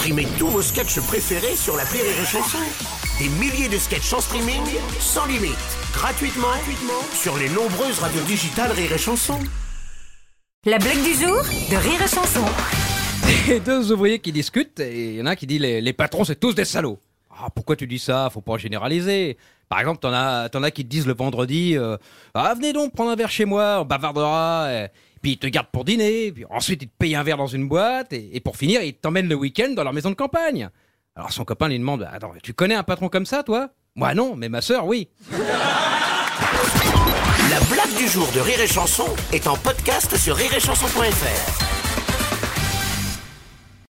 Streamez tous vos sketchs préférés sur la Rire et Chanson. Des milliers de sketchs en streaming, sans limite, gratuitement, gratuitement sur les nombreuses radios digitales Rire et Chanson. La blague du jour de Rire et Chanson. Et deux ouvriers qui discutent, et il y en a un qui dit les, les patrons c'est tous des salauds. Ah, pourquoi tu dis ça? Faut pas généraliser. Par exemple, t'en as, t'en as qui te disent le vendredi, euh, ah venez donc prendre un verre chez moi, on bavardera. Et, puis ils te gardent pour dîner, puis ensuite ils te payent un verre dans une boîte, et, pour finir ils t'emmènent le week-end dans leur maison de campagne. Alors son copain lui demande, attends, tu connais un patron comme ça, toi? Moi non, mais ma sœur, oui. La blague du jour de Rire et Chanson est en podcast sur rireetchanson.fr.